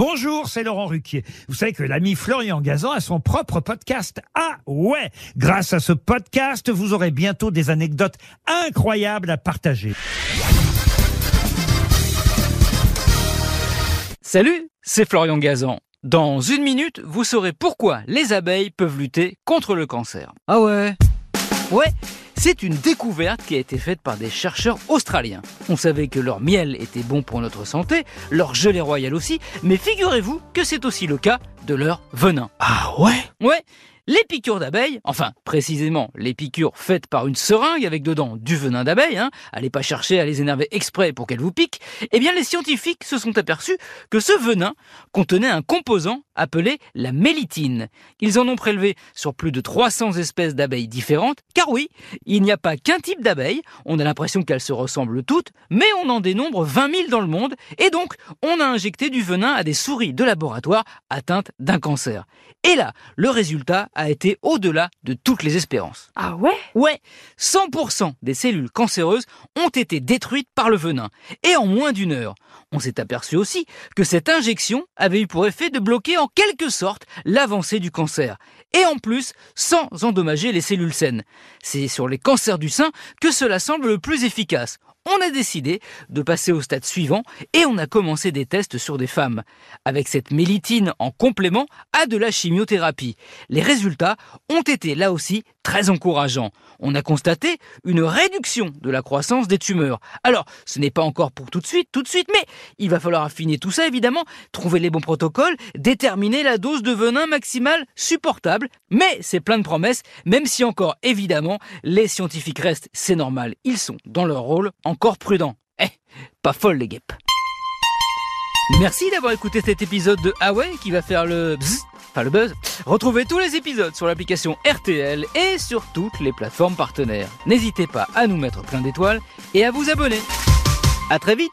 Bonjour, c'est Laurent Ruquier. Vous savez que l'ami Florian Gazan a son propre podcast. Ah ouais Grâce à ce podcast, vous aurez bientôt des anecdotes incroyables à partager. Salut, c'est Florian Gazan. Dans une minute, vous saurez pourquoi les abeilles peuvent lutter contre le cancer. Ah ouais Ouais, c'est une découverte qui a été faite par des chercheurs australiens. On savait que leur miel était bon pour notre santé, leur gelée royale aussi, mais figurez-vous que c'est aussi le cas de leur venin. Ah ouais? Ouais, les piqûres d'abeilles, enfin précisément les piqûres faites par une seringue avec dedans du venin d'abeille, hein, allez pas chercher à les énerver exprès pour qu'elles vous piquent, eh bien les scientifiques se sont aperçus que ce venin contenait un composant appelé la mélitine. Ils en ont prélevé sur plus de 300 espèces d'abeilles différentes, car oui, il n'y a pas qu'un type d'abeille, on a l'impression qu'elles se ressemblent toutes, mais on en dénombre 20 000 dans le monde, et donc on a injecté du venin à des souris de laboratoire atteintes d'un cancer. Et là, le résultat a été au-delà de toutes les espérances. Ah ouais? Ouais, 100% des cellules cancéreuses ont été détruites par le venin, et en moins d'une heure. On s'est aperçu aussi que cette injection avait eu pour effet de bloquer en quelque sorte l'avancée du cancer, et en plus sans endommager les cellules saines. C'est sur les cancers du sein que cela semble le plus efficace on a décidé de passer au stade suivant et on a commencé des tests sur des femmes, avec cette mélitine en complément à de la chimiothérapie. Les résultats ont été là aussi très encourageants. On a constaté une réduction de la croissance des tumeurs. Alors, ce n'est pas encore pour tout de suite, tout de suite, mais il va falloir affiner tout ça évidemment, trouver les bons protocoles, déterminer la dose de venin maximale supportable. Mais c'est plein de promesses, même si encore évidemment les scientifiques restent, c'est normal, ils sont dans leur rôle encore prudents. Eh, pas folle les guêpes. Merci d'avoir écouté cet épisode de Huawei qui va faire le bzz, enfin le buzz. Retrouvez tous les épisodes sur l'application RTL et sur toutes les plateformes partenaires. N'hésitez pas à nous mettre plein d'étoiles et à vous abonner. À très vite